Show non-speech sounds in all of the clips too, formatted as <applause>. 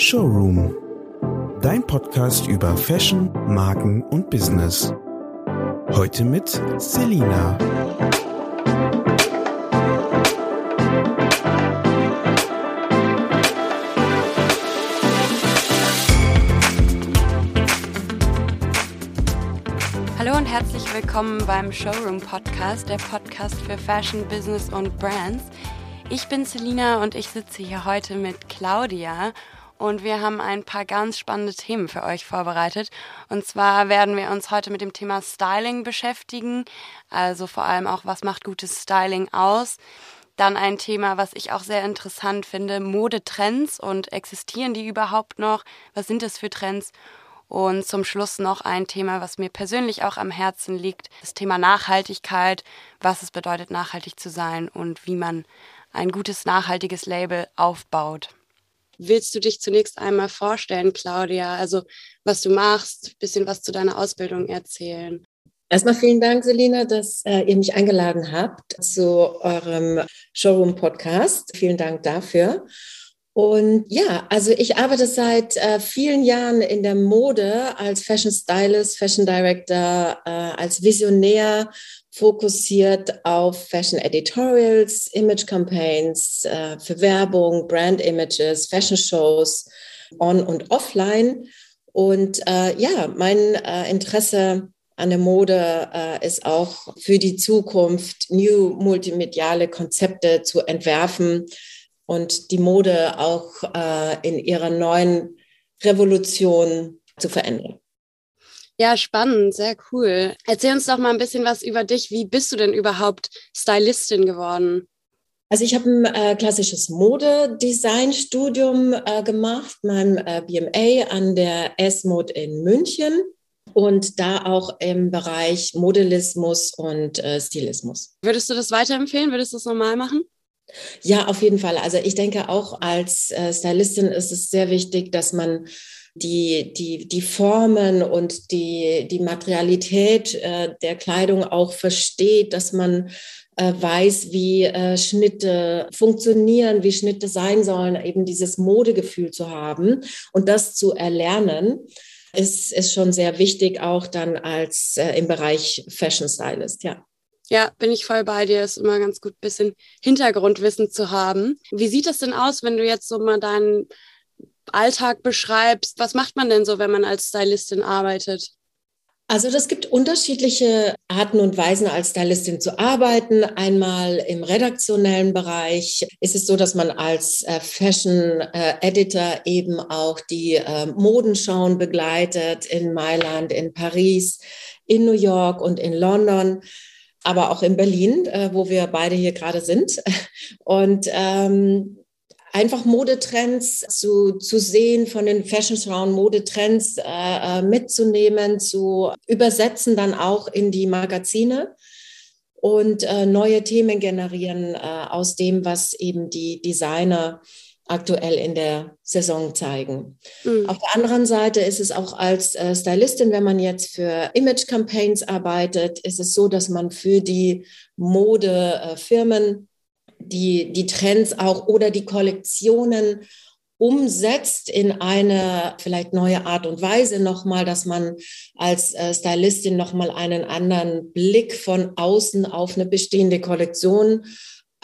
Showroom. Dein Podcast über Fashion, Marken und Business. Heute mit Selina. Hallo und herzlich willkommen beim Showroom Podcast, der Podcast für Fashion, Business und Brands. Ich bin Selina und ich sitze hier heute mit Claudia und wir haben ein paar ganz spannende Themen für euch vorbereitet. Und zwar werden wir uns heute mit dem Thema Styling beschäftigen, also vor allem auch, was macht gutes Styling aus. Dann ein Thema, was ich auch sehr interessant finde, Modetrends und existieren die überhaupt noch? Was sind das für Trends? Und zum Schluss noch ein Thema, was mir persönlich auch am Herzen liegt, das Thema Nachhaltigkeit, was es bedeutet, nachhaltig zu sein und wie man ein gutes, nachhaltiges Label aufbaut willst du dich zunächst einmal vorstellen, Claudia? Also was du machst, ein bisschen was zu deiner Ausbildung erzählen. Erstmal vielen Dank, Selina, dass äh, ihr mich eingeladen habt zu eurem Showroom-Podcast. Vielen Dank dafür. Und ja, also ich arbeite seit äh, vielen Jahren in der Mode als Fashion Stylist, Fashion Director, äh, als Visionär fokussiert auf Fashion Editorials, Image Campaigns äh, für Werbung, Brand Images, Fashion Shows, on und offline. Und äh, ja, mein äh, Interesse an der Mode äh, ist auch für die Zukunft, new multimediale Konzepte zu entwerfen und die Mode auch äh, in ihrer neuen Revolution zu verändern. Ja, spannend, sehr cool. Erzähl uns doch mal ein bisschen was über dich. Wie bist du denn überhaupt Stylistin geworden? Also ich habe ein äh, klassisches Modedesign-Studium äh, gemacht, mein äh, BMA an der S-Mod in München und da auch im Bereich Modellismus und äh, Stilismus. Würdest du das weiterempfehlen? Würdest du das normal machen? Ja, auf jeden Fall. Also ich denke auch als äh, Stylistin ist es sehr wichtig, dass man die, die, die Formen und die, die Materialität äh, der Kleidung auch versteht, dass man äh, weiß, wie Schnitte funktionieren, wie Schnitte sein sollen, eben dieses Modegefühl zu haben und das zu erlernen, ist, ist schon sehr wichtig, auch dann als im Bereich Fashion Stylist, ja. Ja, bin ich voll bei dir. Ist immer ganz gut, ein bisschen Hintergrundwissen zu haben. Wie sieht das denn aus, wenn du jetzt so mal deinen Alltag beschreibst. Was macht man denn so, wenn man als Stylistin arbeitet? Also das gibt unterschiedliche Arten und Weisen, als Stylistin zu arbeiten. Einmal im redaktionellen Bereich ist es so, dass man als äh, Fashion äh, Editor eben auch die äh, Modenschauen begleitet in Mailand, in Paris, in New York und in London aber auch in Berlin, äh, wo wir beide hier gerade sind. Und ähm, einfach Modetrends zu, zu sehen, von den Fashion Round Modetrends äh, äh, mitzunehmen, zu übersetzen dann auch in die Magazine und äh, neue Themen generieren äh, aus dem, was eben die Designer aktuell in der Saison zeigen. Mhm. Auf der anderen Seite ist es auch als äh, Stylistin, wenn man jetzt für Image-Campaigns arbeitet, ist es so, dass man für die Modefirmen die, die Trends auch oder die Kollektionen umsetzt in eine vielleicht neue Art und Weise nochmal, dass man als äh, Stylistin nochmal einen anderen Blick von außen auf eine bestehende Kollektion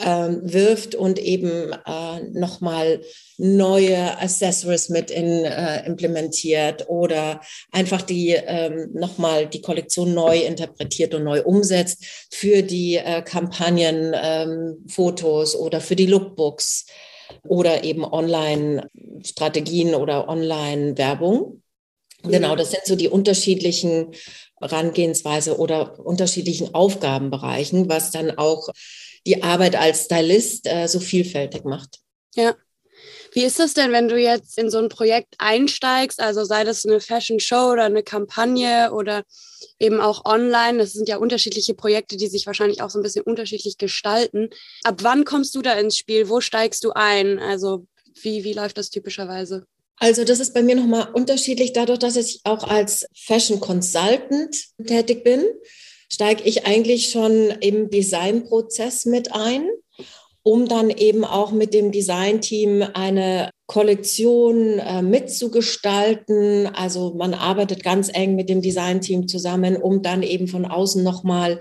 ähm, wirft und eben äh, nochmal neue Accessories mit in, äh, implementiert oder einfach die ähm, nochmal die Kollektion neu interpretiert und neu umsetzt für die äh, Kampagnenfotos ähm, oder für die Lookbooks oder eben Online-Strategien oder Online-Werbung. Genau, das sind so die unterschiedlichen Herangehensweise oder unterschiedlichen Aufgabenbereichen, was dann auch die Arbeit als Stylist äh, so vielfältig macht. Ja. Wie ist das denn, wenn du jetzt in so ein Projekt einsteigst, also sei das eine Fashion Show oder eine Kampagne oder eben auch online? Das sind ja unterschiedliche Projekte, die sich wahrscheinlich auch so ein bisschen unterschiedlich gestalten. Ab wann kommst du da ins Spiel? Wo steigst du ein? Also wie, wie läuft das typischerweise? Also das ist bei mir nochmal unterschiedlich, dadurch, dass ich auch als Fashion Consultant tätig bin steige ich eigentlich schon im Designprozess mit ein um dann eben auch mit dem Designteam eine Kollektion äh, mitzugestalten. Also man arbeitet ganz eng mit dem Designteam zusammen, um dann eben von außen nochmal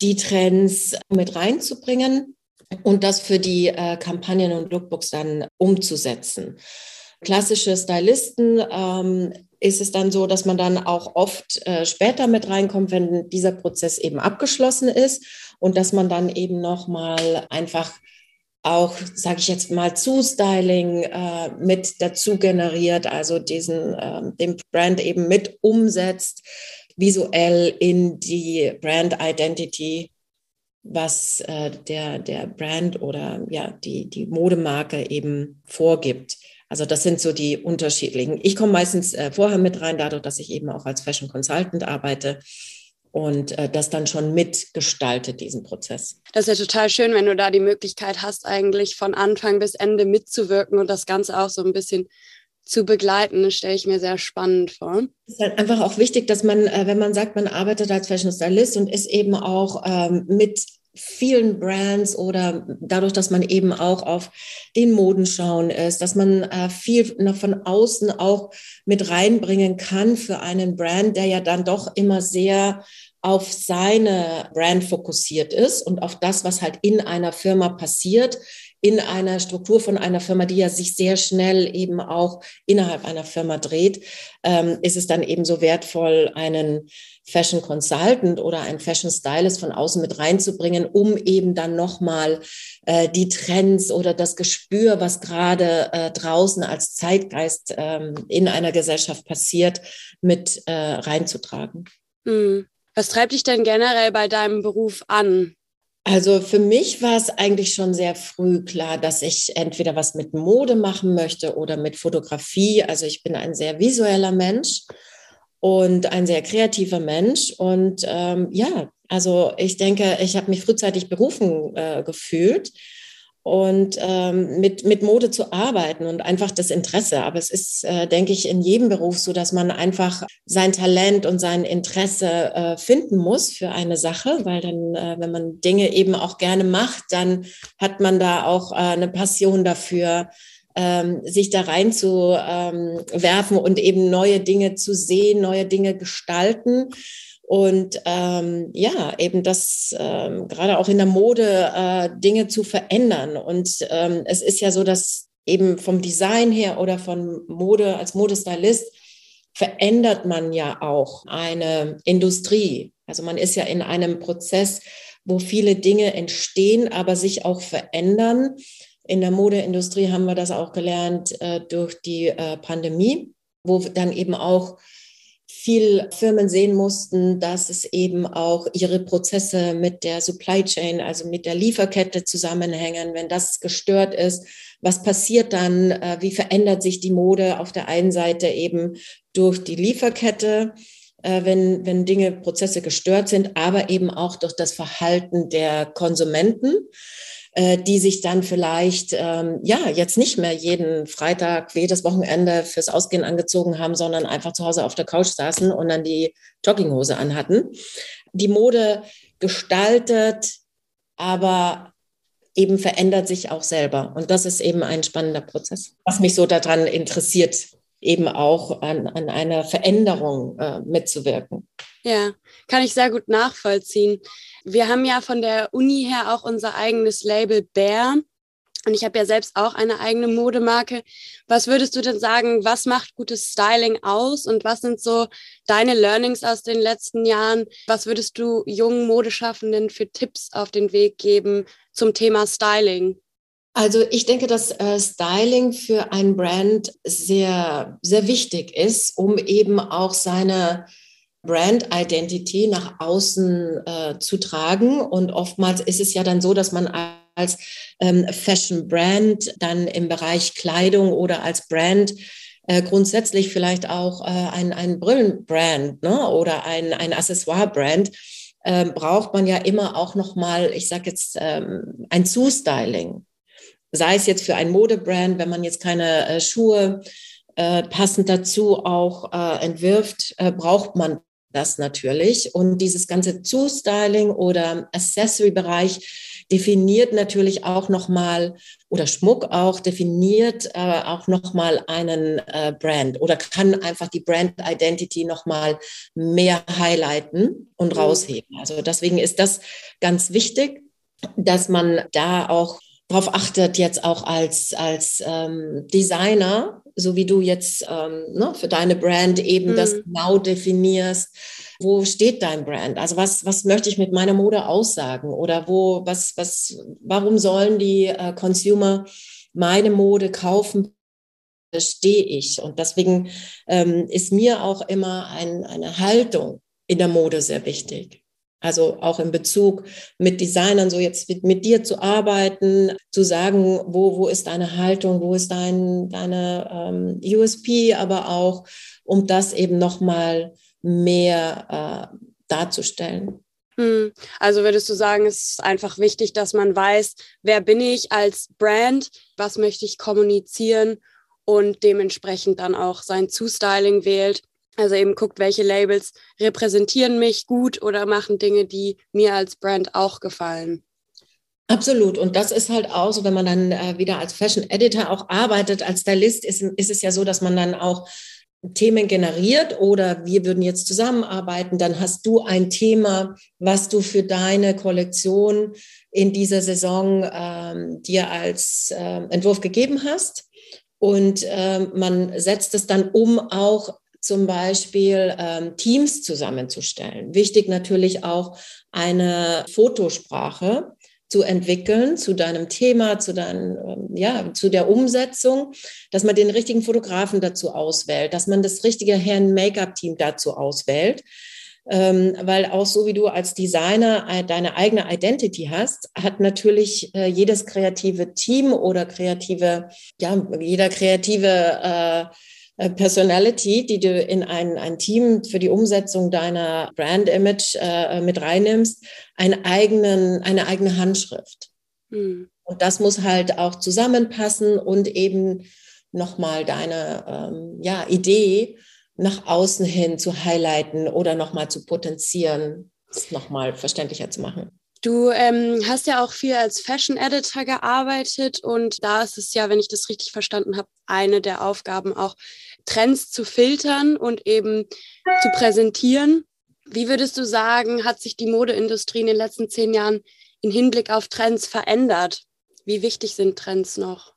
die Trends mit reinzubringen und das für die äh, Kampagnen und Lookbooks dann umzusetzen. Klassische Stylisten ähm, ist es dann so, dass man dann auch oft äh, später mit reinkommt, wenn dieser Prozess eben abgeschlossen ist und dass man dann eben nochmal einfach auch, sage ich jetzt mal, Zustyling äh, mit dazu generiert, also diesen, äh, den Brand eben mit umsetzt, visuell in die Brand Identity, was äh, der, der Brand oder ja, die, die Modemarke eben vorgibt. Also das sind so die unterschiedlichen. Ich komme meistens äh, vorher mit rein, dadurch, dass ich eben auch als Fashion Consultant arbeite und äh, das dann schon mitgestaltet, diesen Prozess. Das ist ja total schön, wenn du da die Möglichkeit hast, eigentlich von Anfang bis Ende mitzuwirken und das Ganze auch so ein bisschen zu begleiten. Das stelle ich mir sehr spannend vor. Es ist halt einfach auch wichtig, dass man, äh, wenn man sagt, man arbeitet als Fashion Stylist und ist eben auch ähm, mit vielen Brands oder dadurch, dass man eben auch auf den Modenschauen ist, dass man äh, viel noch von außen auch mit reinbringen kann für einen Brand, der ja dann doch immer sehr auf seine Brand fokussiert ist und auf das, was halt in einer Firma passiert, in einer Struktur von einer Firma, die ja sich sehr schnell eben auch innerhalb einer Firma dreht, ähm, ist es dann eben so wertvoll, einen Fashion Consultant oder einen Fashion Stylist von außen mit reinzubringen, um eben dann nochmal äh, die Trends oder das Gespür, was gerade äh, draußen als Zeitgeist ähm, in einer Gesellschaft passiert, mit äh, reinzutragen. Hm. Was treibt dich denn generell bei deinem Beruf an? Also für mich war es eigentlich schon sehr früh klar, dass ich entweder was mit Mode machen möchte oder mit Fotografie. Also ich bin ein sehr visueller Mensch und ein sehr kreativer Mensch. Und ähm, ja, also ich denke, ich habe mich frühzeitig berufen äh, gefühlt und ähm, mit, mit Mode zu arbeiten und einfach das Interesse. Aber es ist, äh, denke ich, in jedem Beruf so, dass man einfach sein Talent und sein Interesse äh, finden muss für eine Sache, weil dann, äh, wenn man Dinge eben auch gerne macht, dann hat man da auch äh, eine Passion dafür, ähm, sich da rein zu ähm, werfen und eben neue Dinge zu sehen, neue Dinge gestalten. Und ähm, ja, eben das ähm, gerade auch in der Mode äh, Dinge zu verändern. Und ähm, es ist ja so, dass eben vom Design her oder von Mode als Modestylist verändert man ja auch eine Industrie. Also man ist ja in einem Prozess, wo viele Dinge entstehen, aber sich auch verändern. In der Modeindustrie haben wir das auch gelernt äh, durch die äh, Pandemie, wo dann eben auch viel Firmen sehen mussten, dass es eben auch ihre Prozesse mit der Supply Chain, also mit der Lieferkette zusammenhängen. Wenn das gestört ist, was passiert dann? Äh, wie verändert sich die Mode auf der einen Seite eben durch die Lieferkette? Äh, wenn, wenn Dinge, Prozesse gestört sind, aber eben auch durch das Verhalten der Konsumenten. Äh, die sich dann vielleicht ähm, ja jetzt nicht mehr jeden Freitag, jedes Wochenende fürs Ausgehen angezogen haben, sondern einfach zu Hause auf der Couch saßen und dann die Jogginghose anhatten. Die Mode gestaltet, aber eben verändert sich auch selber. Und das ist eben ein spannender Prozess, was mich so daran interessiert, eben auch an, an einer Veränderung äh, mitzuwirken. Ja, kann ich sehr gut nachvollziehen. Wir haben ja von der Uni her auch unser eigenes Label Bear. Und ich habe ja selbst auch eine eigene Modemarke. Was würdest du denn sagen, was macht gutes Styling aus und was sind so deine Learnings aus den letzten Jahren? Was würdest du jungen Modeschaffenden für Tipps auf den Weg geben zum Thema Styling? Also ich denke, dass äh, Styling für ein Brand sehr, sehr wichtig ist, um eben auch seine Brand Identity nach außen äh, zu tragen. Und oftmals ist es ja dann so, dass man als ähm, Fashion Brand dann im Bereich Kleidung oder als Brand äh, grundsätzlich vielleicht auch äh, ein, ein Brillenbrand ne? oder ein, ein Accessoire-Brand äh, braucht man ja immer auch nochmal, ich sage jetzt, ähm, ein Zustyling. Sei es jetzt für ein Modebrand, wenn man jetzt keine äh, Schuhe äh, passend dazu auch äh, entwirft, äh, braucht man das natürlich. Und dieses ganze Zustyling oder Accessory-Bereich, definiert natürlich auch nochmal, oder Schmuck auch, definiert äh, auch nochmal einen äh, Brand oder kann einfach die Brand Identity nochmal mehr highlighten und mhm. rausheben. Also deswegen ist das ganz wichtig, dass man da auch darauf achtet, jetzt auch als, als ähm, Designer, so wie du jetzt ähm, ne, für deine Brand eben mhm. das genau definierst, wo steht dein Brand? Also was, was möchte ich mit meiner Mode aussagen? Oder wo, was, was, warum sollen die äh, Consumer meine Mode kaufen? stehe ich. Und deswegen ähm, ist mir auch immer ein, eine Haltung in der Mode sehr wichtig. Also auch in Bezug mit Designern, so jetzt mit, dir zu arbeiten, zu sagen, wo, wo ist deine Haltung, wo ist dein, deine ähm, USP, aber auch, um das eben nochmal mehr äh, darzustellen. Hm. Also würdest du sagen, es ist einfach wichtig, dass man weiß, wer bin ich als Brand, was möchte ich kommunizieren und dementsprechend dann auch sein Zustyling wählt also eben guckt, welche Labels repräsentieren mich gut oder machen Dinge, die mir als Brand auch gefallen. Absolut. Und das ist halt auch so, wenn man dann äh, wieder als Fashion Editor auch arbeitet, als Stylist, ist, ist es ja so, dass man dann auch Themen generiert oder wir würden jetzt zusammenarbeiten, dann hast du ein Thema, was du für deine Kollektion in dieser Saison ähm, dir als äh, Entwurf gegeben hast. Und äh, man setzt es dann um auch zum Beispiel ähm, Teams zusammenzustellen. Wichtig natürlich auch eine Fotosprache zu entwickeln zu deinem Thema, zu deinem, ähm, ja, zu der Umsetzung, dass man den richtigen Fotografen dazu auswählt, dass man das richtige Herren-Make-up-Team dazu auswählt. Ähm, weil auch so wie du als Designer äh, deine eigene Identity hast, hat natürlich äh, jedes kreative Team oder kreative, ja, jeder kreative äh, Personality, die du in ein, ein Team für die Umsetzung deiner Brand-Image äh, mit reinnimmst, einen eigenen, eine eigene Handschrift. Hm. Und das muss halt auch zusammenpassen und eben nochmal deine ähm, ja, Idee nach außen hin zu highlighten oder nochmal zu potenzieren, es nochmal verständlicher zu machen. Du ähm, hast ja auch viel als Fashion Editor gearbeitet und da ist es ja, wenn ich das richtig verstanden habe, eine der Aufgaben auch Trends zu filtern und eben zu präsentieren. Wie würdest du sagen, hat sich die Modeindustrie in den letzten zehn Jahren im Hinblick auf Trends verändert? Wie wichtig sind Trends noch?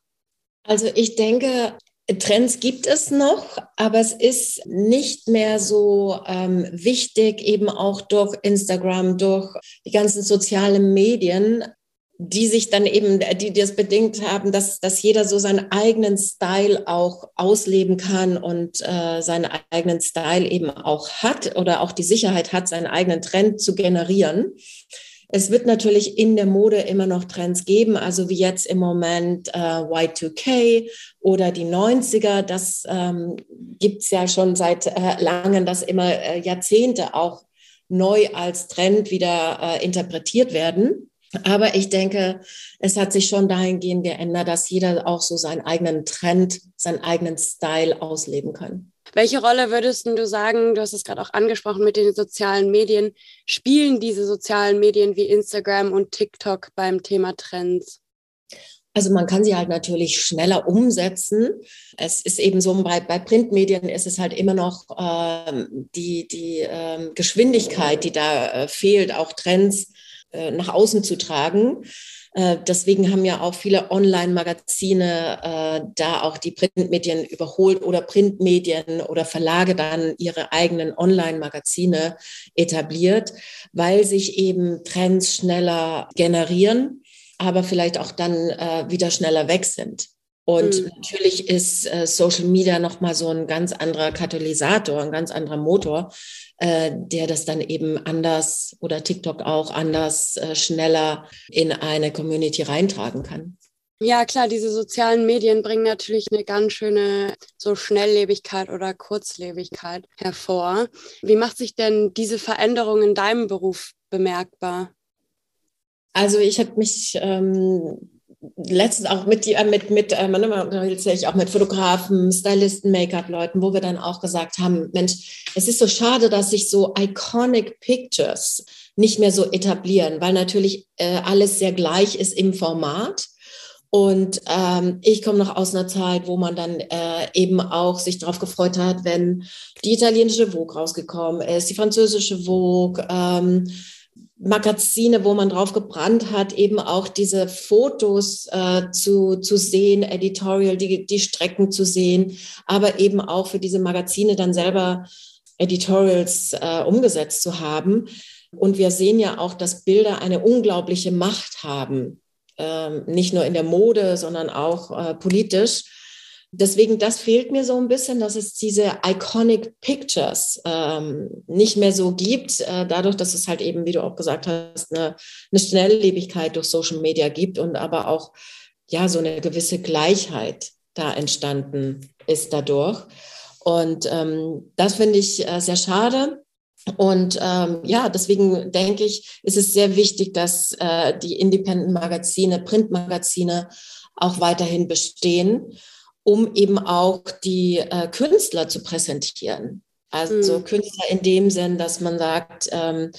Also ich denke, Trends gibt es noch, aber es ist nicht mehr so ähm, wichtig, eben auch durch Instagram, durch die ganzen sozialen Medien, die sich dann eben, die das bedingt haben, dass, dass jeder so seinen eigenen Style auch ausleben kann und äh, seinen eigenen Style eben auch hat oder auch die Sicherheit hat, seinen eigenen Trend zu generieren. Es wird natürlich in der Mode immer noch Trends geben, also wie jetzt im Moment äh, Y2K oder die 90er. Das ähm, gibt es ja schon seit äh, langem, dass immer äh, Jahrzehnte auch neu als Trend wieder äh, interpretiert werden. Aber ich denke, es hat sich schon dahingehend geändert, dass jeder auch so seinen eigenen Trend, seinen eigenen Style ausleben kann. Welche Rolle würdest du sagen, du hast es gerade auch angesprochen mit den sozialen Medien, spielen diese sozialen Medien wie Instagram und TikTok beim Thema Trends? Also man kann sie halt natürlich schneller umsetzen. Es ist eben so, bei, bei Printmedien ist es halt immer noch ähm, die, die ähm, Geschwindigkeit, die da äh, fehlt, auch Trends äh, nach außen zu tragen. Äh, deswegen haben ja auch viele Online-Magazine äh, da auch die Printmedien überholt oder Printmedien oder Verlage dann ihre eigenen Online-Magazine etabliert, weil sich eben Trends schneller generieren, aber vielleicht auch dann wieder schneller weg sind. Und mhm. natürlich ist äh, Social Media nochmal so ein ganz anderer Katalysator, ein ganz anderer Motor, äh, der das dann eben anders oder TikTok auch anders äh, schneller in eine Community reintragen kann. Ja, klar, diese sozialen Medien bringen natürlich eine ganz schöne so Schnelllebigkeit oder Kurzlebigkeit hervor. Wie macht sich denn diese Veränderung in deinem Beruf bemerkbar? Also ich habe mich ähm, letztens auch mit, die, mit, mit äh, auch mit Fotografen, Stylisten, Make-up-Leuten, wo wir dann auch gesagt haben, Mensch, es ist so schade, dass sich so iconic Pictures nicht mehr so etablieren, weil natürlich äh, alles sehr gleich ist im Format. Und ähm, ich komme noch aus einer Zeit, wo man dann äh, eben auch sich darauf gefreut hat, wenn die italienische Vogue rausgekommen ist, die französische Vogue, ähm, Magazine, wo man drauf gebrannt hat, eben auch diese Fotos äh, zu, zu sehen, Editorial, die, die Strecken zu sehen, aber eben auch für diese Magazine dann selber Editorials äh, umgesetzt zu haben. Und wir sehen ja auch, dass Bilder eine unglaubliche Macht haben, ähm, nicht nur in der Mode, sondern auch äh, politisch. Deswegen, das fehlt mir so ein bisschen, dass es diese iconic Pictures ähm, nicht mehr so gibt, äh, dadurch, dass es halt eben, wie du auch gesagt hast, eine, eine Schnelllebigkeit durch Social Media gibt und aber auch ja so eine gewisse Gleichheit da entstanden ist dadurch. Und ähm, das finde ich äh, sehr schade. Und ähm, ja, deswegen denke ich, ist es sehr wichtig, dass äh, die Independent-Magazine, Printmagazine auch weiterhin bestehen, um eben auch die äh, Künstler zu präsentieren. Also mhm. Künstler in dem Sinn, dass man sagt, ähm,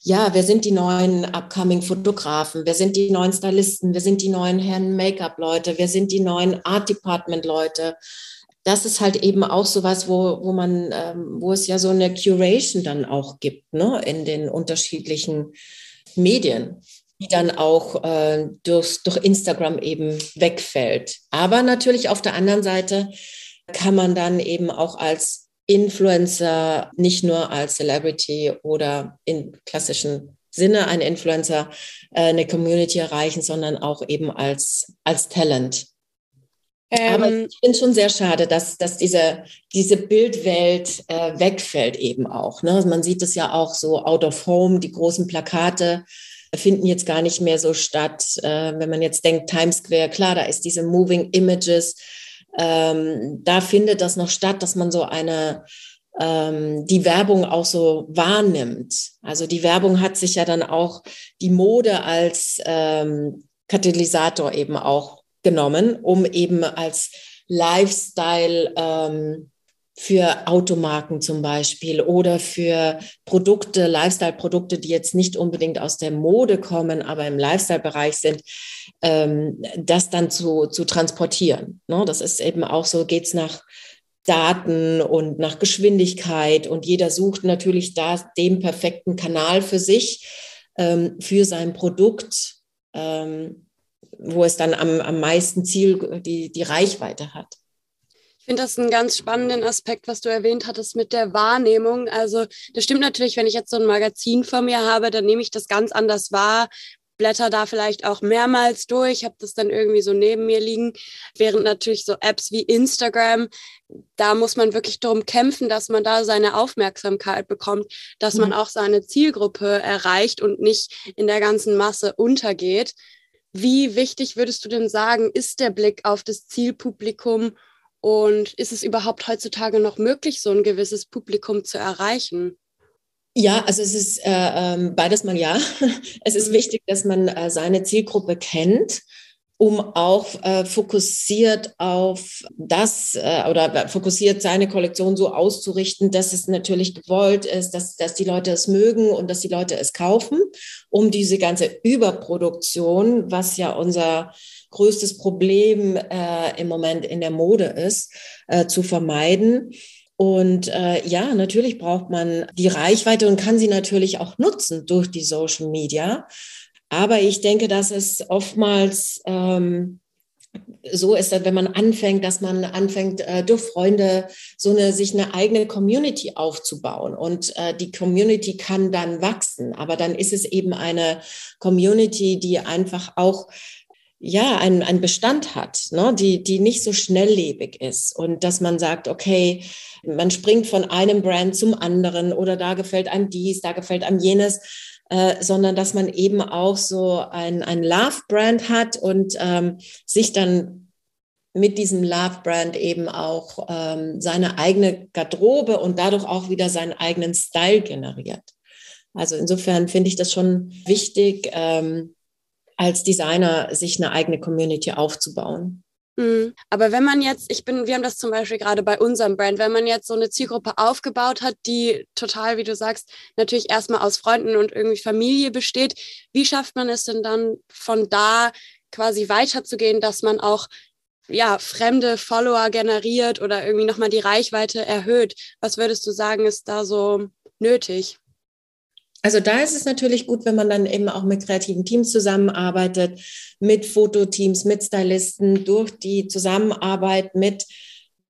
ja, wer sind die neuen upcoming Fotografen? Wer sind die neuen Stylisten? Wer sind die neuen Herren Make-up-Leute? Wer sind die neuen Art Department-Leute? das ist halt eben auch so was, wo, wo man, ähm, wo es ja so eine Curation dann auch gibt, ne, in den unterschiedlichen Medien, die dann auch äh, durch, durch Instagram eben wegfällt. Aber natürlich auf der anderen Seite kann man dann eben auch als Influencer, nicht nur als Celebrity oder in klassischen Sinne ein Influencer, äh, eine Community erreichen, sondern auch eben als, als Talent. Aber ähm, ich finde schon sehr schade, dass, dass diese, diese Bildwelt äh, wegfällt eben auch. Ne? Man sieht es ja auch so out of home, die großen Plakate finden jetzt gar nicht mehr so statt. Äh, wenn man jetzt denkt, Times Square, klar, da ist diese Moving Images. Ähm, da findet das noch statt, dass man so eine, ähm, die Werbung auch so wahrnimmt. Also die Werbung hat sich ja dann auch die Mode als ähm, Katalysator eben auch genommen, um eben als Lifestyle ähm, für Automarken zum Beispiel oder für Produkte, Lifestyle-Produkte, die jetzt nicht unbedingt aus der Mode kommen, aber im Lifestyle-Bereich sind, ähm, das dann zu, zu transportieren. Ne? Das ist eben auch so, geht es nach Daten und nach Geschwindigkeit und jeder sucht natürlich da den perfekten Kanal für sich, ähm, für sein Produkt. Ähm, wo es dann am, am meisten Ziel, die, die Reichweite hat. Ich finde das einen ganz spannenden Aspekt, was du erwähnt hattest mit der Wahrnehmung. Also das stimmt natürlich, wenn ich jetzt so ein Magazin vor mir habe, dann nehme ich das ganz anders wahr, blätter da vielleicht auch mehrmals durch, habe das dann irgendwie so neben mir liegen, während natürlich so Apps wie Instagram, da muss man wirklich darum kämpfen, dass man da seine Aufmerksamkeit bekommt, dass mhm. man auch seine Zielgruppe erreicht und nicht in der ganzen Masse untergeht. Wie wichtig würdest du denn sagen, ist der Blick auf das Zielpublikum und ist es überhaupt heutzutage noch möglich, so ein gewisses Publikum zu erreichen? Ja, also es ist äh, ähm, beides mal ja. <laughs> Es ist mhm. wichtig, dass man äh, seine Zielgruppe kennt um auch äh, fokussiert auf das äh, oder fokussiert seine Kollektion so auszurichten, dass es natürlich gewollt ist, dass, dass die Leute es mögen und dass die Leute es kaufen, um diese ganze Überproduktion, was ja unser größtes Problem äh, im Moment in der Mode ist, äh, zu vermeiden. Und äh, ja, natürlich braucht man die Reichweite und kann sie natürlich auch nutzen durch die Social Media. Aber ich denke, dass es oftmals ähm, so ist, dass wenn man anfängt, dass man anfängt, äh, durch Freunde so eine, sich eine eigene Community aufzubauen. Und äh, die Community kann dann wachsen. Aber dann ist es eben eine Community, die einfach auch ja, einen, einen Bestand hat, ne? die, die nicht so schnelllebig ist. Und dass man sagt, okay, man springt von einem Brand zum anderen oder da gefällt einem dies, da gefällt einem jenes äh, sondern dass man eben auch so ein, ein Love-Brand hat und ähm, sich dann mit diesem Love-Brand eben auch ähm, seine eigene Garderobe und dadurch auch wieder seinen eigenen Style generiert. Also insofern finde ich das schon wichtig, ähm, als Designer sich eine eigene Community aufzubauen. Mhm. Aber wenn man jetzt, ich bin, wir haben das zum Beispiel gerade bei unserem Brand, wenn man jetzt so eine Zielgruppe aufgebaut hat, die total, wie du sagst, natürlich erstmal aus Freunden und irgendwie Familie besteht, wie schafft man es denn dann von da quasi weiterzugehen, dass man auch ja, fremde Follower generiert oder irgendwie nochmal die Reichweite erhöht? Was würdest du sagen, ist da so nötig? Also da ist es natürlich gut, wenn man dann eben auch mit kreativen Teams zusammenarbeitet, mit Fototeams, mit Stylisten, durch die Zusammenarbeit mit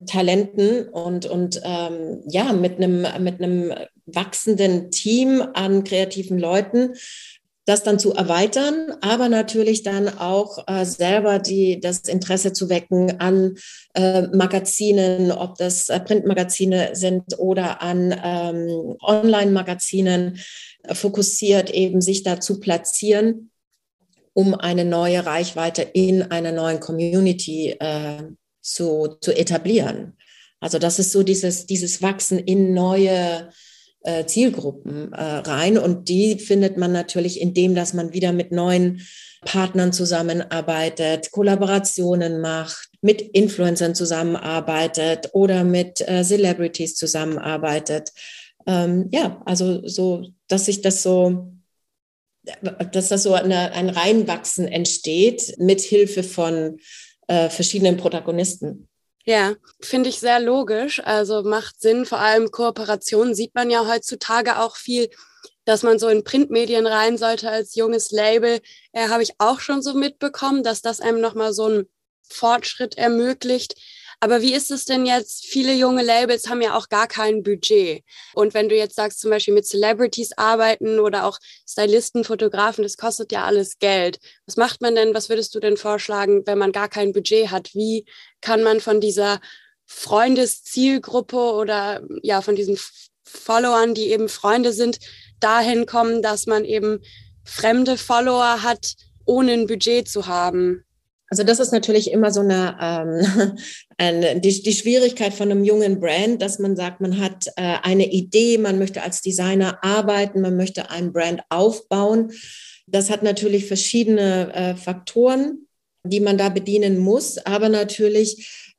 Talenten und, und ähm, ja, mit einem, mit einem wachsenden Team an kreativen Leuten, das dann zu erweitern, aber natürlich dann auch äh, selber die, das Interesse zu wecken an äh, Magazinen, ob das äh, Printmagazine sind oder an ähm, Online-Magazinen, fokussiert eben sich da zu platzieren, um eine neue Reichweite in einer neuen Community äh, zu, zu etablieren. Also das ist so dieses, dieses Wachsen in neue äh, Zielgruppen äh, rein. Und die findet man natürlich, indem dass man wieder mit neuen Partnern zusammenarbeitet, Kollaborationen macht, mit Influencern zusammenarbeitet oder mit äh, Celebrities zusammenarbeitet. Ähm, ja, also so, dass sich das so dass das so eine, ein Reinwachsen entsteht mit Hilfe von äh, verschiedenen Protagonisten. Ja, finde ich sehr logisch. Also macht Sinn. Vor allem Kooperationen sieht man ja heutzutage auch viel, dass man so in Printmedien rein sollte als junges Label. Äh, Habe ich auch schon so mitbekommen, dass das einem nochmal so einen Fortschritt ermöglicht. Aber wie ist es denn jetzt? Viele junge Labels haben ja auch gar kein Budget. Und wenn du jetzt sagst, zum Beispiel mit Celebrities arbeiten oder auch Stylisten, Fotografen, das kostet ja alles Geld. Was macht man denn? Was würdest du denn vorschlagen, wenn man gar kein Budget hat? Wie kann man von dieser Freundeszielgruppe oder ja, von diesen Followern, die eben Freunde sind, dahin kommen, dass man eben fremde Follower hat, ohne ein Budget zu haben? Also das ist natürlich immer so eine, ähm, <laughs> eine die, die, Schwierigkeit von einem jungen Brand, dass man sagt, man hat äh, eine Idee, man möchte als Designer arbeiten, man möchte ein Brand aufbauen. Das hat natürlich verschiedene äh, Faktoren, die man da bedienen muss, aber natürlich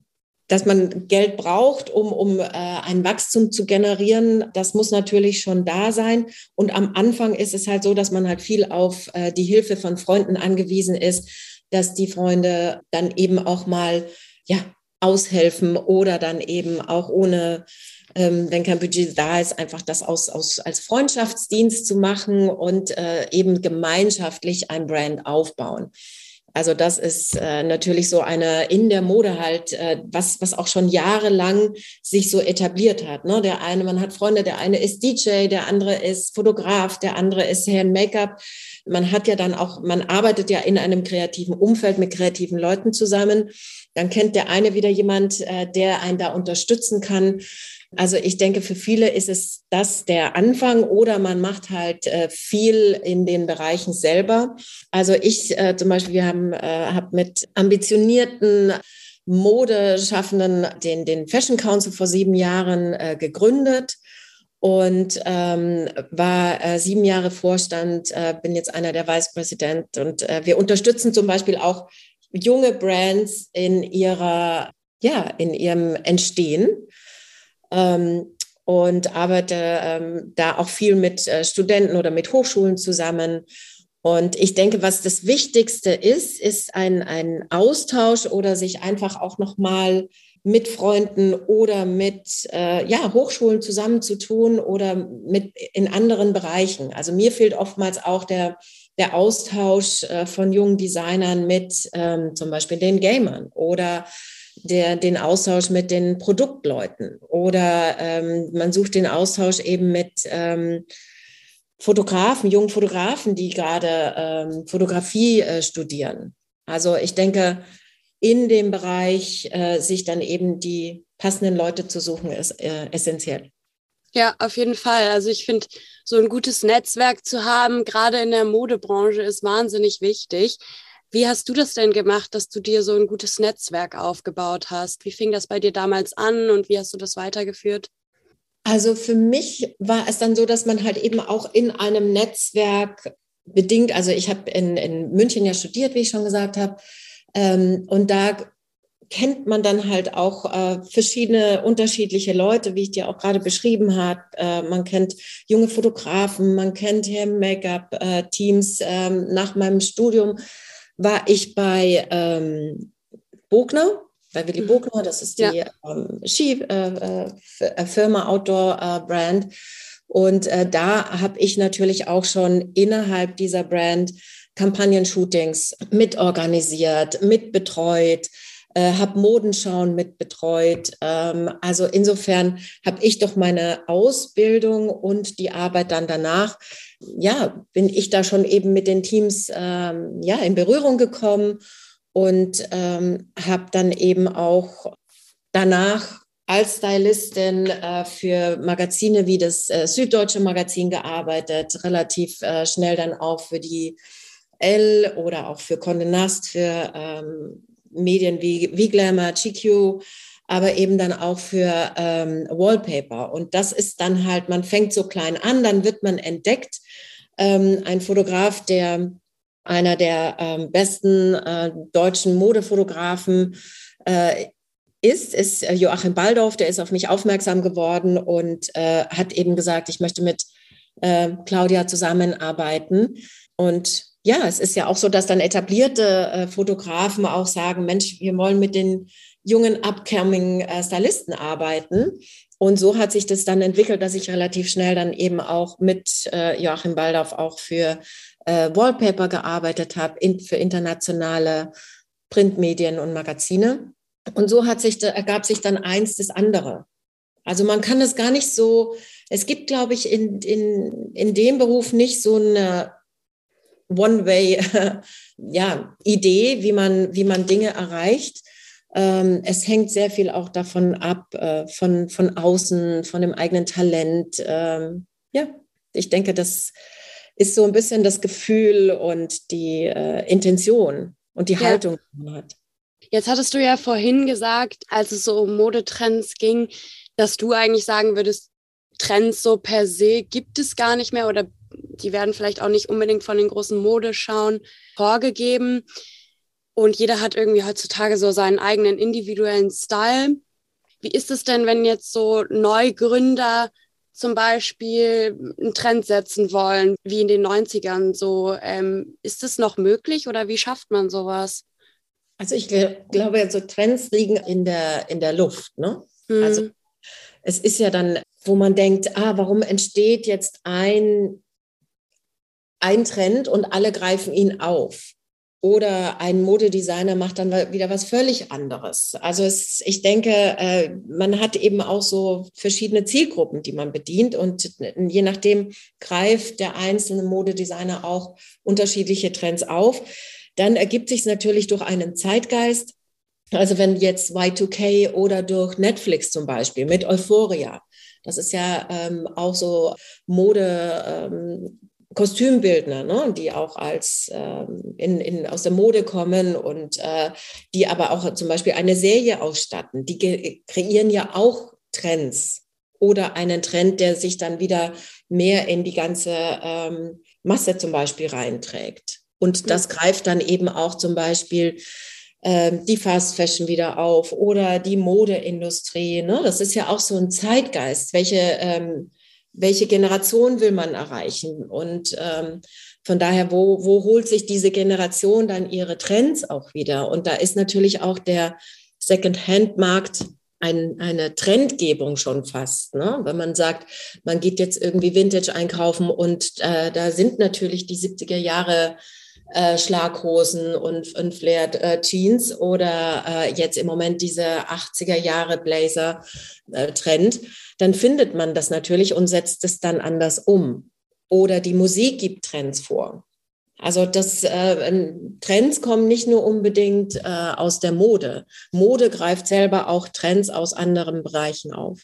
dass man Geld braucht, um, um äh, ein Wachstum zu generieren, das muss natürlich schon da sein. Und am Anfang ist es halt so, dass man halt viel auf äh, die Hilfe von Freunden angewiesen ist dass die Freunde dann eben auch mal ja, aushelfen oder dann eben auch ohne, ähm, wenn kein Budget da ist, einfach das aus, aus, als Freundschaftsdienst zu machen und äh, eben gemeinschaftlich ein Brand aufbauen. Also das ist äh, natürlich so eine in der Mode halt, äh, was, was auch schon jahrelang sich so etabliert hat. Ne? Der eine, man hat Freunde, der eine ist DJ, der andere ist Fotograf, der andere ist Hair Make-up. Man hat ja dann auch, man arbeitet ja in einem kreativen Umfeld mit kreativen Leuten zusammen. Dann kennt der eine wieder jemand, äh, der einen da unterstützen kann. Also ich denke, für viele ist es das der Anfang oder man macht halt äh, viel in den Bereichen selber. Also ich äh, zum Beispiel, wir haben äh, hab mit ambitionierten Modeschaffenden den, den Fashion Council vor sieben Jahren äh, gegründet und ähm, war äh, sieben Jahre Vorstand, äh, bin jetzt einer der Vice President und äh, wir unterstützen zum Beispiel auch junge Brands in ihrer, ja, in ihrem Entstehen ähm, und arbeite ähm, da auch viel mit äh, Studenten oder mit Hochschulen zusammen. Und ich denke, was das Wichtigste ist, ist ein, ein Austausch oder sich einfach auch nochmal mit Freunden oder mit äh, ja, Hochschulen zusammenzutun oder mit in anderen Bereichen. Also mir fehlt oftmals auch der, der Austausch äh, von jungen Designern mit ähm, zum Beispiel den Gamern oder der, den Austausch mit den Produktleuten oder ähm, man sucht den Austausch eben mit ähm, Fotografen, jungen Fotografen, die gerade ähm, Fotografie äh, studieren. Also ich denke, in dem Bereich äh, sich dann eben die passenden Leute zu suchen, ist äh, essentiell. Ja, auf jeden Fall. Also ich finde, so ein gutes Netzwerk zu haben, gerade in der Modebranche, ist wahnsinnig wichtig. Wie hast du das denn gemacht, dass du dir so ein gutes Netzwerk aufgebaut hast? Wie fing das bei dir damals an und wie hast du das weitergeführt? Also für mich war es dann so, dass man halt eben auch in einem Netzwerk bedingt, also ich habe in, in München ja studiert, wie ich schon gesagt habe, ähm, und da kennt man dann halt auch äh, verschiedene unterschiedliche Leute, wie ich dir auch gerade beschrieben habe. Äh, man kennt junge Fotografen, man kennt Make-up-Teams. Äh, nach meinem Studium war ich bei ähm, Bogner, bei Willy mhm. Bogner, das ist die ja. ähm, Skifirma äh, äh, Outdoor-Brand. Äh, Und da habe ich natürlich auch schon innerhalb dieser Brand Kampagnen-Shootings mitorganisiert, mitbetreut, äh, habe Modenschauen mitbetreut. Ähm, also insofern habe ich doch meine Ausbildung und die Arbeit dann danach, ja, bin ich da schon eben mit den Teams ähm, ja, in Berührung gekommen und ähm, habe dann eben auch danach als Stylistin äh, für Magazine wie das äh, Süddeutsche Magazin gearbeitet, relativ äh, schnell dann auch für die L oder auch für Condé Nast, für ähm, Medien wie, wie Glamour, GQ, aber eben dann auch für ähm, Wallpaper. Und das ist dann halt, man fängt so klein an, dann wird man entdeckt. Ähm, ein Fotograf, der einer der ähm, besten äh, deutschen Modefotografen äh, ist, ist äh, Joachim Baldorf, der ist auf mich aufmerksam geworden und äh, hat eben gesagt, ich möchte mit äh, Claudia zusammenarbeiten. Und ja, es ist ja auch so, dass dann etablierte äh, Fotografen auch sagen, Mensch, wir wollen mit den jungen upcoming äh, Stylisten arbeiten. Und so hat sich das dann entwickelt, dass ich relativ schnell dann eben auch mit äh, Joachim Baldorf auch für äh, Wallpaper gearbeitet habe, in, für internationale Printmedien und Magazine. Und so hat sich, ergab sich dann eins das andere. Also man kann es gar nicht so, es gibt, glaube ich, in, in, in dem Beruf nicht so eine One-Way <laughs> ja, Idee, wie man, wie man Dinge erreicht. Ähm, es hängt sehr viel auch davon ab, äh, von, von außen, von dem eigenen Talent. Ähm, ja, ich denke, das ist so ein bisschen das Gefühl und die äh, Intention und die ja. Haltung, die man hat. Jetzt hattest du ja vorhin gesagt, als es so um Modetrends ging, dass du eigentlich sagen würdest, Trends so per se gibt es gar nicht mehr oder die werden vielleicht auch nicht unbedingt von den großen Modeschauen vorgegeben. Und jeder hat irgendwie heutzutage so seinen eigenen individuellen Style. Wie ist es denn, wenn jetzt so Neugründer zum Beispiel einen Trend setzen wollen, wie in den 90ern? So, ähm, ist es noch möglich oder wie schafft man sowas? Also ich glaube, so Trends liegen in der, in der Luft. Ne? Mhm. Also es ist ja dann, wo man denkt, ah, warum entsteht jetzt ein ein Trend und alle greifen ihn auf. Oder ein Modedesigner macht dann wieder was völlig anderes. Also es, ich denke, äh, man hat eben auch so verschiedene Zielgruppen, die man bedient. Und je nachdem greift der einzelne Modedesigner auch unterschiedliche Trends auf. Dann ergibt sich es natürlich durch einen Zeitgeist. Also wenn jetzt Y2K oder durch Netflix zum Beispiel mit Euphoria, das ist ja ähm, auch so Mode, ähm, Kostümbildner, ne, die auch als ähm, in, in, aus der Mode kommen und äh, die aber auch zum Beispiel eine Serie ausstatten. Die kreieren ja auch Trends oder einen Trend, der sich dann wieder mehr in die ganze ähm, Masse zum Beispiel reinträgt. Und das greift dann eben auch zum Beispiel ähm, die Fast Fashion wieder auf oder die Modeindustrie. Ne? Das ist ja auch so ein Zeitgeist. Welche ähm, welche Generation will man erreichen? Und ähm, von daher, wo, wo holt sich diese Generation dann ihre Trends auch wieder? Und da ist natürlich auch der Second-Hand-Markt ein, eine Trendgebung schon fast. Ne? Wenn man sagt, man geht jetzt irgendwie Vintage einkaufen und äh, da sind natürlich die 70er Jahre äh, Schlaghosen und, und Flared äh, Jeans oder äh, jetzt im Moment diese 80er Jahre Blazer äh, Trend, dann findet man das natürlich und setzt es dann anders um. Oder die Musik gibt Trends vor. Also das äh, Trends kommen nicht nur unbedingt äh, aus der Mode. Mode greift selber auch Trends aus anderen Bereichen auf.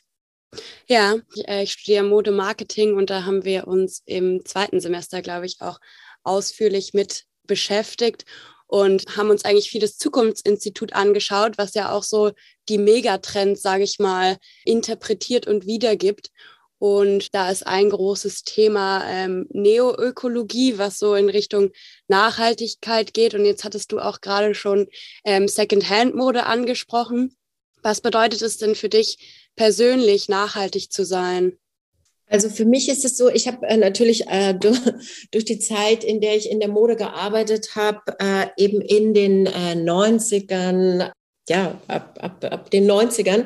Ja, ich, äh, ich studiere Modemarketing und da haben wir uns im zweiten Semester, glaube ich, auch ausführlich mit beschäftigt und haben uns eigentlich vieles Zukunftsinstitut angeschaut, was ja auch so die Megatrends, sage ich mal, interpretiert und wiedergibt. Und da ist ein großes Thema ähm, Neoökologie, was so in Richtung Nachhaltigkeit geht. Und jetzt hattest du auch gerade schon ähm, Secondhand-Mode angesprochen. Was bedeutet es denn für dich persönlich, nachhaltig zu sein? Also für mich ist es so, ich habe äh, natürlich äh, durch, <laughs> durch, die Zeit, in der ich in der Mode gearbeitet habe, äh, eben in den äh, 90ern, ja, ab, ab, ab den 90ern,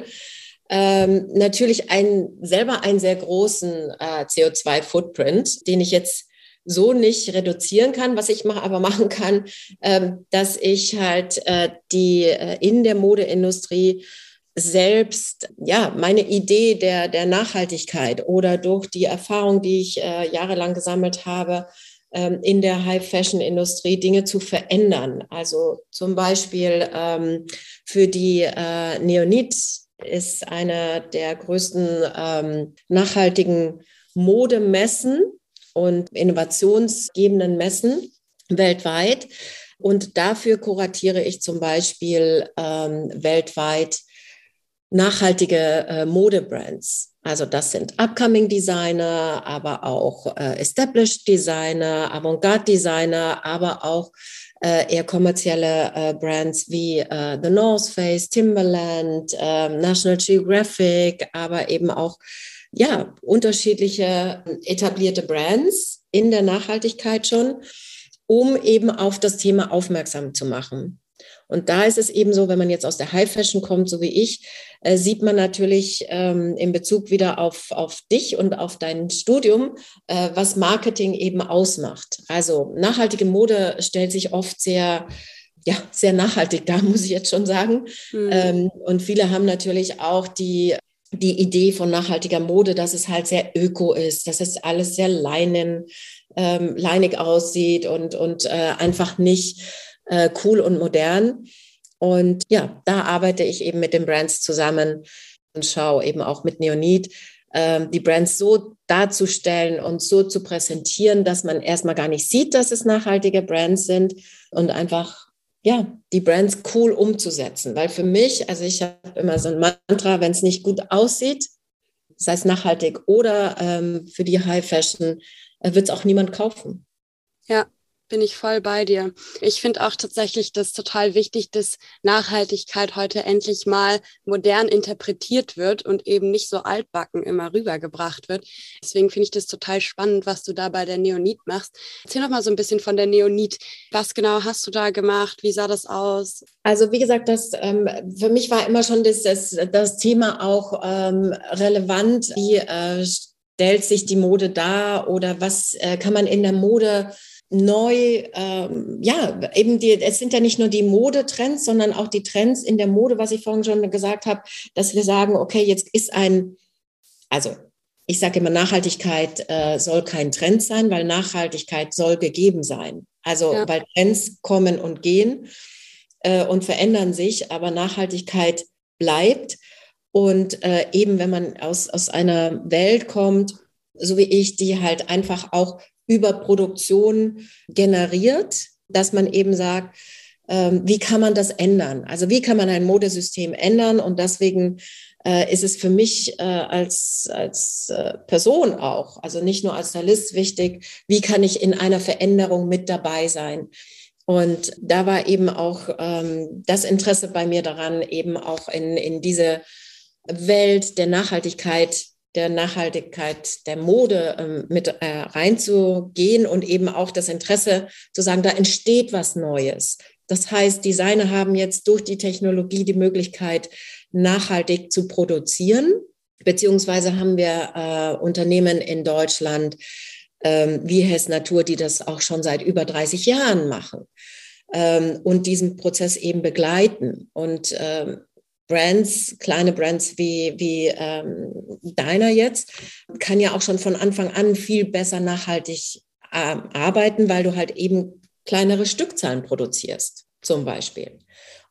ähm, natürlich ein, selber einen sehr großen äh, CO2-Footprint, den ich jetzt so nicht reduzieren kann. Was ich mach, aber <laughs> machen kann, ähm, dass ich halt äh, die äh, in der Modeindustrie selbst, ja, meine Idee der, der Nachhaltigkeit oder durch die Erfahrung, die ich äh, jahrelang gesammelt habe, ähm, in der High-Fashion-Industrie Dinge zu verändern. Also zum Beispiel ähm, für die äh, Neonit ist eine der größten ähm, nachhaltigen Modemessen und innovationsgebenden Messen weltweit. Und dafür kuratiere ich zum Beispiel ähm, weltweit nachhaltige äh, Modebrands. Also das sind Upcoming Designer, aber auch äh, Established Designer, Avantgarde Designer, aber auch äh, eher kommerzielle äh, Brands wie äh, The North Face, Timberland, ähm, National Geographic, aber eben auch ja, unterschiedliche etablierte Brands in der Nachhaltigkeit schon, um eben auf das Thema aufmerksam zu machen. Und da ist es eben so, wenn man jetzt aus der High Fashion kommt, so wie ich, äh, sieht man natürlich ähm, in Bezug wieder auf, auf dich und auf dein Studium, äh, was Marketing eben ausmacht. Also nachhaltige Mode stellt sich oft sehr ja, sehr nachhaltig da, <laughs> muss ich jetzt schon sagen. Mhm. Ähm, und viele haben natürlich auch die, die Idee von nachhaltiger Mode, dass es halt sehr öko ist, dass es alles sehr leinen, ähm, leinig aussieht und, und äh, einfach nicht äh, cool und modern. Und ja, da arbeite ich eben mit den Brands zusammen und schaue eben auch mit Neonit, äh, die Brands so darzustellen und so zu präsentieren, dass man erstmal gar nicht sieht, dass es nachhaltige Brands sind und einfach ja, die Brands cool umzusetzen. Weil für mich, also ich habe immer so ein Mantra, wenn es nicht gut aussieht, sei es nachhaltig oder ähm, für die High Fashion, äh, wird es auch niemand kaufen. Ja, bin ich voll bei dir. Ich finde auch tatsächlich das total wichtig, dass Nachhaltigkeit heute endlich mal modern interpretiert wird und eben nicht so altbacken immer rübergebracht wird. Deswegen finde ich das total spannend, was du da bei der Neonit machst. Erzähl noch mal so ein bisschen von der Neonit. Was genau hast du da gemacht? Wie sah das aus? Also wie gesagt, das ähm, für mich war immer schon das, das, das Thema auch ähm, relevant. Wie äh, stellt sich die Mode dar oder was äh, kann man in der Mode neu, ähm, ja, eben die, es sind ja nicht nur die Modetrends, sondern auch die Trends in der Mode, was ich vorhin schon gesagt habe, dass wir sagen, okay, jetzt ist ein, also ich sage immer, Nachhaltigkeit äh, soll kein Trend sein, weil Nachhaltigkeit soll gegeben sein. Also ja. weil Trends kommen und gehen äh, und verändern sich, aber Nachhaltigkeit bleibt. Und äh, eben wenn man aus, aus einer Welt kommt, so wie ich, die halt einfach auch Überproduktion generiert, dass man eben sagt, ähm, wie kann man das ändern? Also wie kann man ein Modesystem ändern? Und deswegen äh, ist es für mich äh, als, als äh, Person auch, also nicht nur als Stylist wichtig, wie kann ich in einer Veränderung mit dabei sein? Und da war eben auch ähm, das Interesse bei mir daran, eben auch in, in diese Welt der Nachhaltigkeit der Nachhaltigkeit der Mode ähm, mit äh, reinzugehen und eben auch das Interesse zu sagen, da entsteht was Neues. Das heißt, Designer haben jetzt durch die Technologie die Möglichkeit, nachhaltig zu produzieren. Beziehungsweise haben wir äh, Unternehmen in Deutschland ähm, wie Hess Natur, die das auch schon seit über 30 Jahren machen ähm, und diesen Prozess eben begleiten. Und ähm, Brands, kleine Brands wie, wie ähm, deiner jetzt, kann ja auch schon von Anfang an viel besser nachhaltig äh, arbeiten, weil du halt eben kleinere Stückzahlen produzierst, zum Beispiel.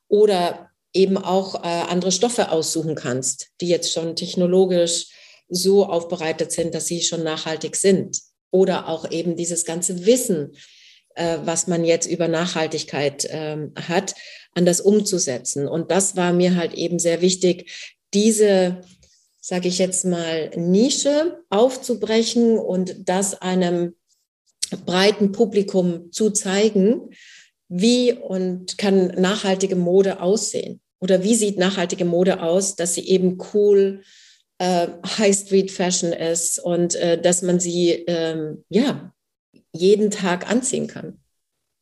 Oder eben auch äh, andere Stoffe aussuchen kannst, die jetzt schon technologisch so aufbereitet sind, dass sie schon nachhaltig sind. Oder auch eben dieses ganze Wissen, äh, was man jetzt über Nachhaltigkeit ähm, hat, anders umzusetzen. Und das war mir halt eben sehr wichtig, diese sage ich jetzt mal, Nische aufzubrechen und das einem breiten Publikum zu zeigen, wie und kann nachhaltige Mode aussehen oder wie sieht nachhaltige Mode aus, dass sie eben cool äh, High Street Fashion ist und äh, dass man sie ähm, ja jeden Tag anziehen kann.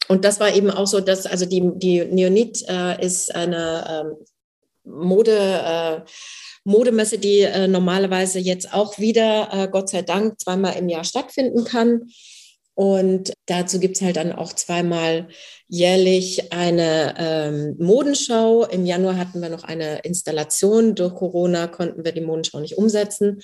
Und das war eben auch so, dass also die, die Neonit äh, ist eine ähm, Mode, äh, Modemesse, die äh, normalerweise jetzt auch wieder, äh, Gott sei Dank, zweimal im Jahr stattfinden kann. Und dazu gibt es halt dann auch zweimal jährlich eine ähm, Modenschau. Im Januar hatten wir noch eine Installation. Durch Corona konnten wir die Modenschau nicht umsetzen.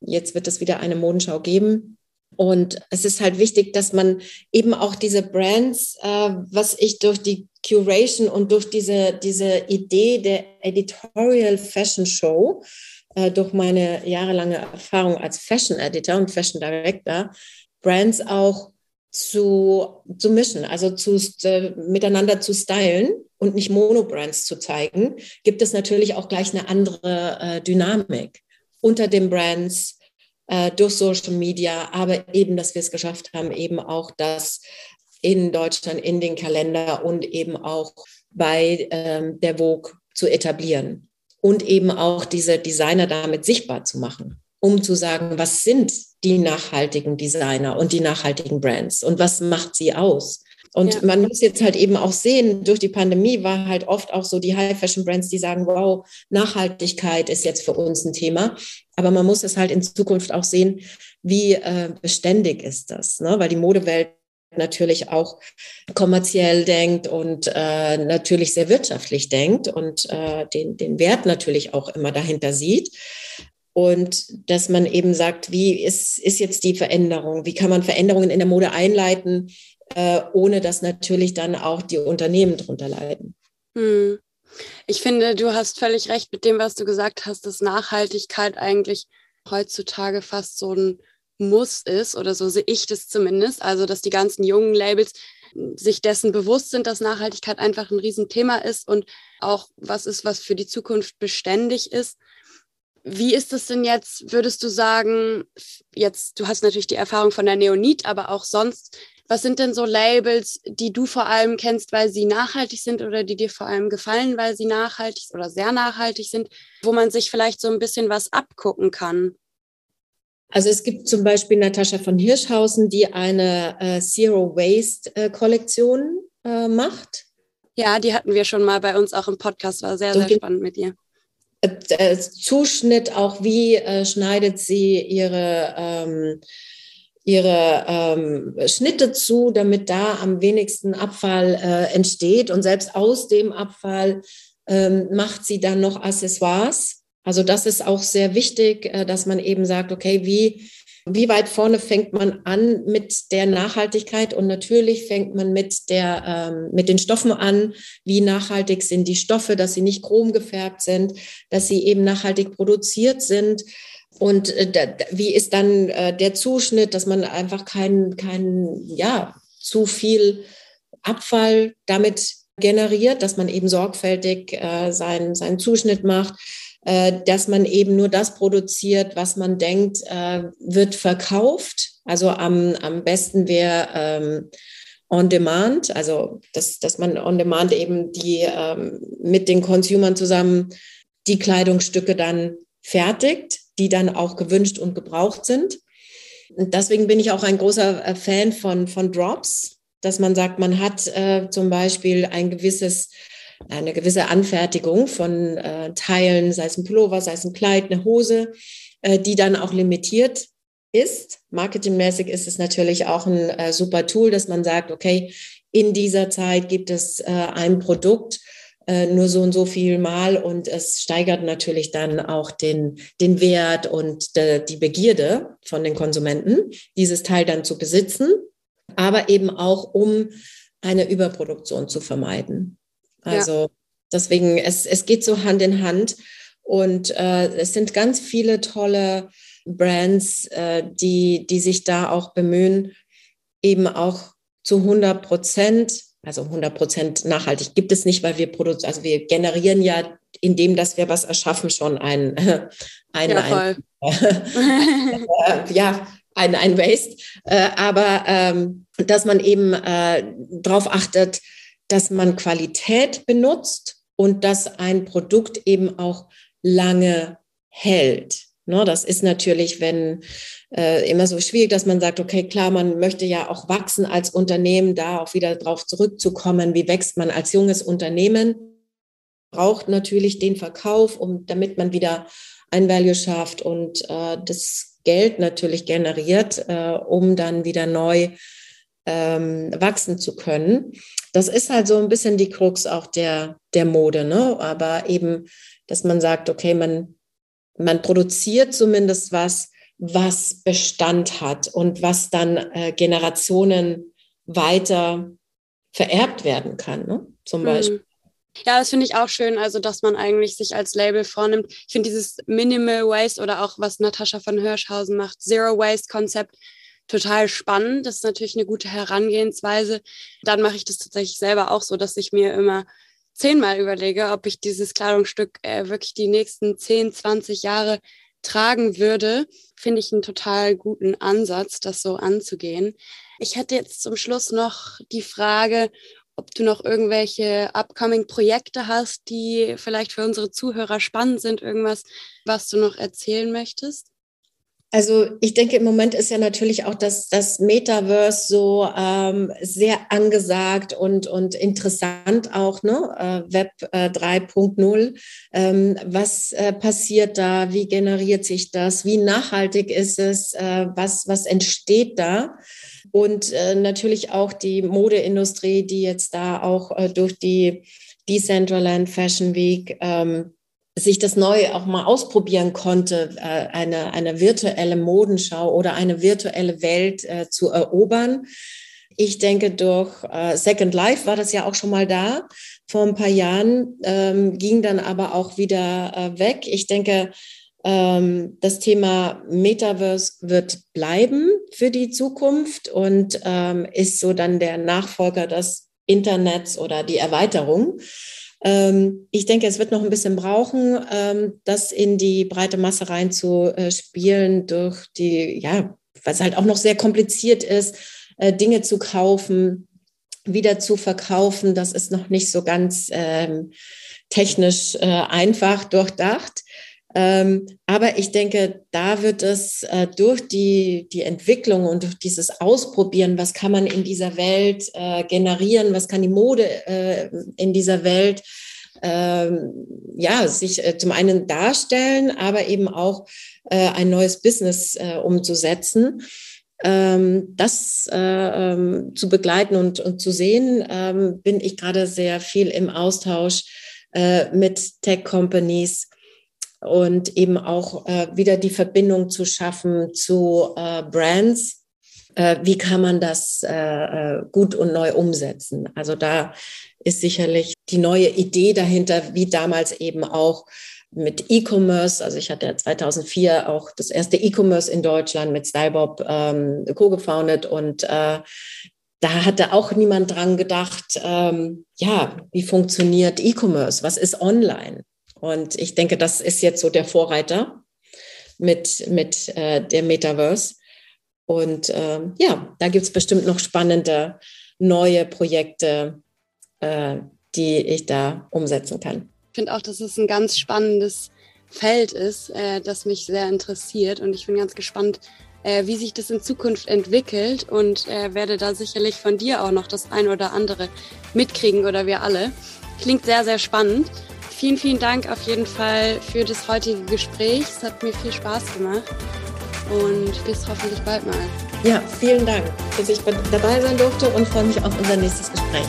Jetzt wird es wieder eine Modenschau geben. Und es ist halt wichtig, dass man eben auch diese Brands, äh, was ich durch die Curation und durch diese, diese Idee der Editorial Fashion Show, äh, durch meine jahrelange Erfahrung als Fashion Editor und Fashion Director, Brands auch zu, zu mischen, also zu, äh, miteinander zu stylen und nicht Monobrands zu zeigen, gibt es natürlich auch gleich eine andere äh, Dynamik unter den Brands, äh, durch Social Media, aber eben, dass wir es geschafft haben, eben auch das in Deutschland in den Kalender und eben auch bei ähm, der Vogue zu etablieren und eben auch diese Designer damit sichtbar zu machen, um zu sagen, was sind die nachhaltigen Designer und die nachhaltigen Brands und was macht sie aus? Und ja. man muss jetzt halt eben auch sehen, durch die Pandemie war halt oft auch so die High-Fashion-Brands, die sagen, wow, Nachhaltigkeit ist jetzt für uns ein Thema. Aber man muss es halt in Zukunft auch sehen, wie äh, beständig ist das, ne? weil die Modewelt natürlich auch kommerziell denkt und äh, natürlich sehr wirtschaftlich denkt und äh, den, den Wert natürlich auch immer dahinter sieht. Und dass man eben sagt, wie ist, ist jetzt die Veränderung? Wie kann man Veränderungen in der Mode einleiten, äh, ohne dass natürlich dann auch die Unternehmen darunter leiden? Hm. Ich finde, du hast völlig recht mit dem, was du gesagt hast, dass Nachhaltigkeit eigentlich heutzutage fast so ein Muss ist, oder so sehe ich das zumindest. Also, dass die ganzen jungen Labels sich dessen bewusst sind, dass Nachhaltigkeit einfach ein Riesenthema ist und auch was ist, was für die Zukunft beständig ist. Wie ist es denn jetzt, würdest du sagen, jetzt, du hast natürlich die Erfahrung von der Neonit, aber auch sonst, was sind denn so Labels, die du vor allem kennst, weil sie nachhaltig sind oder die dir vor allem gefallen, weil sie nachhaltig oder sehr nachhaltig sind, wo man sich vielleicht so ein bisschen was abgucken kann? Also es gibt zum Beispiel Natascha von Hirschhausen, die eine äh, Zero Waste äh, Kollektion äh, macht. Ja, die hatten wir schon mal bei uns auch im Podcast, war sehr, sehr spannend mit ihr. Äh, äh, Zuschnitt auch, wie äh, schneidet sie ihre ähm, ihre ähm, Schnitte zu, damit da am wenigsten Abfall äh, entsteht. Und selbst aus dem Abfall ähm, macht sie dann noch Accessoires. Also das ist auch sehr wichtig, äh, dass man eben sagt, okay, wie, wie weit vorne fängt man an mit der Nachhaltigkeit? Und natürlich fängt man mit, der, ähm, mit den Stoffen an. Wie nachhaltig sind die Stoffe, dass sie nicht chromgefärbt sind, dass sie eben nachhaltig produziert sind. Und äh, wie ist dann äh, der Zuschnitt, dass man einfach keinen, kein, ja, zu viel Abfall damit generiert, dass man eben sorgfältig äh, seinen, seinen Zuschnitt macht, äh, dass man eben nur das produziert, was man denkt, äh, wird verkauft. Also am, am besten wäre ähm, on demand, also dass, dass man on demand eben die ähm, mit den Consumern zusammen die Kleidungsstücke dann fertigt die dann auch gewünscht und gebraucht sind. Und deswegen bin ich auch ein großer äh, Fan von, von Drops, dass man sagt, man hat äh, zum Beispiel ein gewisses, eine gewisse Anfertigung von äh, Teilen, sei es ein Pullover, sei es ein Kleid, eine Hose, äh, die dann auch limitiert ist. Marketingmäßig ist es natürlich auch ein äh, super Tool, dass man sagt, okay, in dieser Zeit gibt es äh, ein Produkt, äh, nur so und so viel Mal und es steigert natürlich dann auch den, den Wert und de, die Begierde von den Konsumenten, dieses Teil dann zu besitzen, aber eben auch um eine Überproduktion zu vermeiden. Also ja. deswegen, es, es geht so Hand in Hand und äh, es sind ganz viele tolle Brands, äh, die, die sich da auch bemühen, eben auch zu 100 Prozent also 100 Prozent nachhaltig gibt es nicht, weil wir produzieren, also wir generieren ja indem dass wir was erschaffen, schon ein, <laughs> ein, ja, ein, äh, <laughs> ja, ein, ein Waste. Äh, aber ähm, dass man eben äh, darauf achtet, dass man Qualität benutzt und dass ein Produkt eben auch lange hält. Ne, das ist natürlich, wenn äh, immer so schwierig, dass man sagt, okay, klar, man möchte ja auch wachsen als Unternehmen, da auch wieder drauf zurückzukommen, wie wächst man als junges Unternehmen, braucht natürlich den Verkauf, um damit man wieder ein Value schafft und äh, das Geld natürlich generiert, äh, um dann wieder neu ähm, wachsen zu können. Das ist halt so ein bisschen die Krux auch der, der Mode, ne? Aber eben, dass man sagt, okay, man man produziert zumindest was, was Bestand hat und was dann äh, Generationen weiter vererbt werden kann, ne? zum mhm. Beispiel. Ja, das finde ich auch schön, also dass man eigentlich sich als Label vornimmt. Ich finde dieses Minimal Waste oder auch was Natascha von Hirschhausen macht, Zero Waste Konzept, total spannend. Das ist natürlich eine gute Herangehensweise. Dann mache ich das tatsächlich selber auch so, dass ich mir immer zehnmal überlege, ob ich dieses Kleidungsstück äh, wirklich die nächsten 10, 20 Jahre tragen würde, finde ich einen total guten Ansatz, das so anzugehen. Ich hätte jetzt zum Schluss noch die Frage, ob du noch irgendwelche upcoming Projekte hast, die vielleicht für unsere Zuhörer spannend sind, irgendwas, was du noch erzählen möchtest? Also ich denke, im Moment ist ja natürlich auch das, das Metaverse so ähm, sehr angesagt und, und interessant auch, ne? Äh, Web äh, 3.0. Ähm, was äh, passiert da? Wie generiert sich das? Wie nachhaltig ist es? Äh, was, was entsteht da? Und äh, natürlich auch die Modeindustrie, die jetzt da auch äh, durch die Decentraland Fashion Week ähm, sich das neu auch mal ausprobieren konnte, äh, eine, eine virtuelle Modenschau oder eine virtuelle Welt äh, zu erobern. Ich denke, durch äh, Second Life war das ja auch schon mal da vor ein paar Jahren, ähm, ging dann aber auch wieder äh, weg. Ich denke, ähm, das Thema Metaverse wird bleiben für die Zukunft und ähm, ist so dann der Nachfolger des Internets oder die Erweiterung. Ähm, ich denke, es wird noch ein bisschen brauchen, ähm, das in die breite Masse reinzuspielen durch die, ja, was halt auch noch sehr kompliziert ist, äh, Dinge zu kaufen, wieder zu verkaufen. Das ist noch nicht so ganz ähm, technisch äh, einfach durchdacht. Ähm, aber ich denke, da wird es äh, durch die, die Entwicklung und durch dieses Ausprobieren, was kann man in dieser Welt äh, generieren, was kann die Mode äh, in dieser Welt ähm, ja, sich äh, zum einen darstellen, aber eben auch äh, ein neues Business äh, umzusetzen. Ähm, das ähm, zu begleiten und, und zu sehen, ähm, bin ich gerade sehr viel im Austausch mit Tech-Companies, und eben auch äh, wieder die Verbindung zu schaffen zu äh, Brands. Äh, wie kann man das äh, äh, gut und neu umsetzen? Also da ist sicherlich die neue Idee dahinter, wie damals eben auch mit E-Commerce. Also ich hatte ja 2004 auch das erste E-Commerce in Deutschland mit Stylebob ähm, co-gefounded und äh, da hatte auch niemand dran gedacht, ähm, ja, wie funktioniert E-Commerce? Was ist online? Und ich denke, das ist jetzt so der Vorreiter mit, mit äh, der Metaverse. Und äh, ja, da gibt es bestimmt noch spannende neue Projekte, äh, die ich da umsetzen kann. Ich finde auch, dass es ein ganz spannendes Feld ist, äh, das mich sehr interessiert. Und ich bin ganz gespannt, äh, wie sich das in Zukunft entwickelt und äh, werde da sicherlich von dir auch noch das ein oder andere mitkriegen oder wir alle. Klingt sehr, sehr spannend. Vielen, vielen Dank auf jeden Fall für das heutige Gespräch. Es hat mir viel Spaß gemacht und bis hoffentlich bald mal. Ja, vielen Dank, dass ich dabei sein durfte und freue mich auf unser nächstes Gespräch.